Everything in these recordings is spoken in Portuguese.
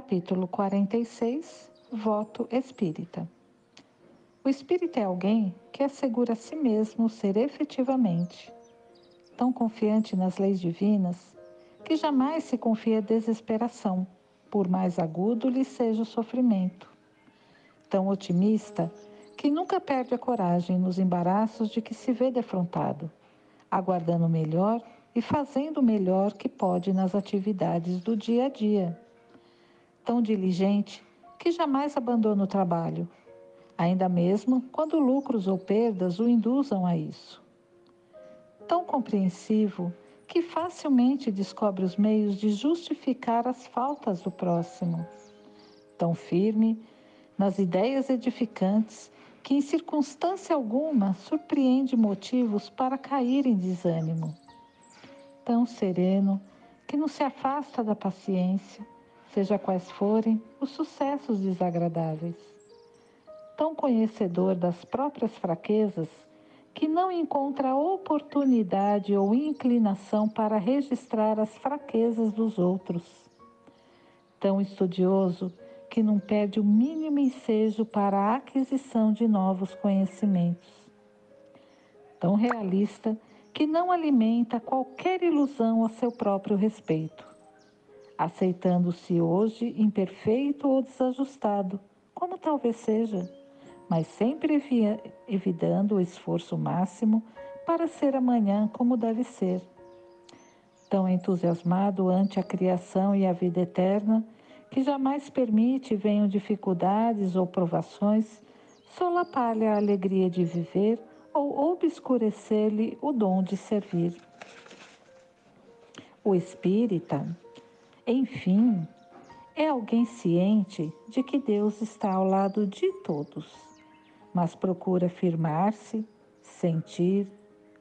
Capítulo 46 Voto Espírita O espírita é alguém que assegura a si mesmo ser efetivamente tão confiante nas leis divinas que jamais se confia desesperação, por mais agudo lhe seja o sofrimento. Tão otimista que nunca perde a coragem nos embaraços de que se vê defrontado, aguardando o melhor e fazendo o melhor que pode nas atividades do dia a dia. Tão diligente que jamais abandona o trabalho, ainda mesmo quando lucros ou perdas o induzam a isso. Tão compreensivo que facilmente descobre os meios de justificar as faltas do próximo. Tão firme nas ideias edificantes que, em circunstância alguma, surpreende motivos para cair em desânimo tão sereno que não se afasta da paciência, seja quais forem os sucessos desagradáveis. Tão conhecedor das próprias fraquezas que não encontra oportunidade ou inclinação para registrar as fraquezas dos outros. Tão estudioso que não perde o mínimo ensejo para a aquisição de novos conhecimentos. Tão realista que não alimenta qualquer ilusão a seu próprio respeito, aceitando-se hoje imperfeito ou desajustado, como talvez seja, mas sempre evitando o esforço máximo para ser amanhã como deve ser. Tão entusiasmado ante a criação e a vida eterna, que jamais permite venham dificuldades ou provações solapar-lhe a alegria de viver ou obscurecer-lhe o dom de servir. O espírita, enfim, é alguém ciente de que Deus está ao lado de todos, mas procura firmar-se, sentir,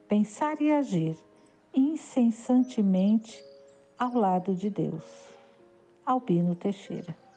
pensar e agir incessantemente ao lado de Deus. Albino Teixeira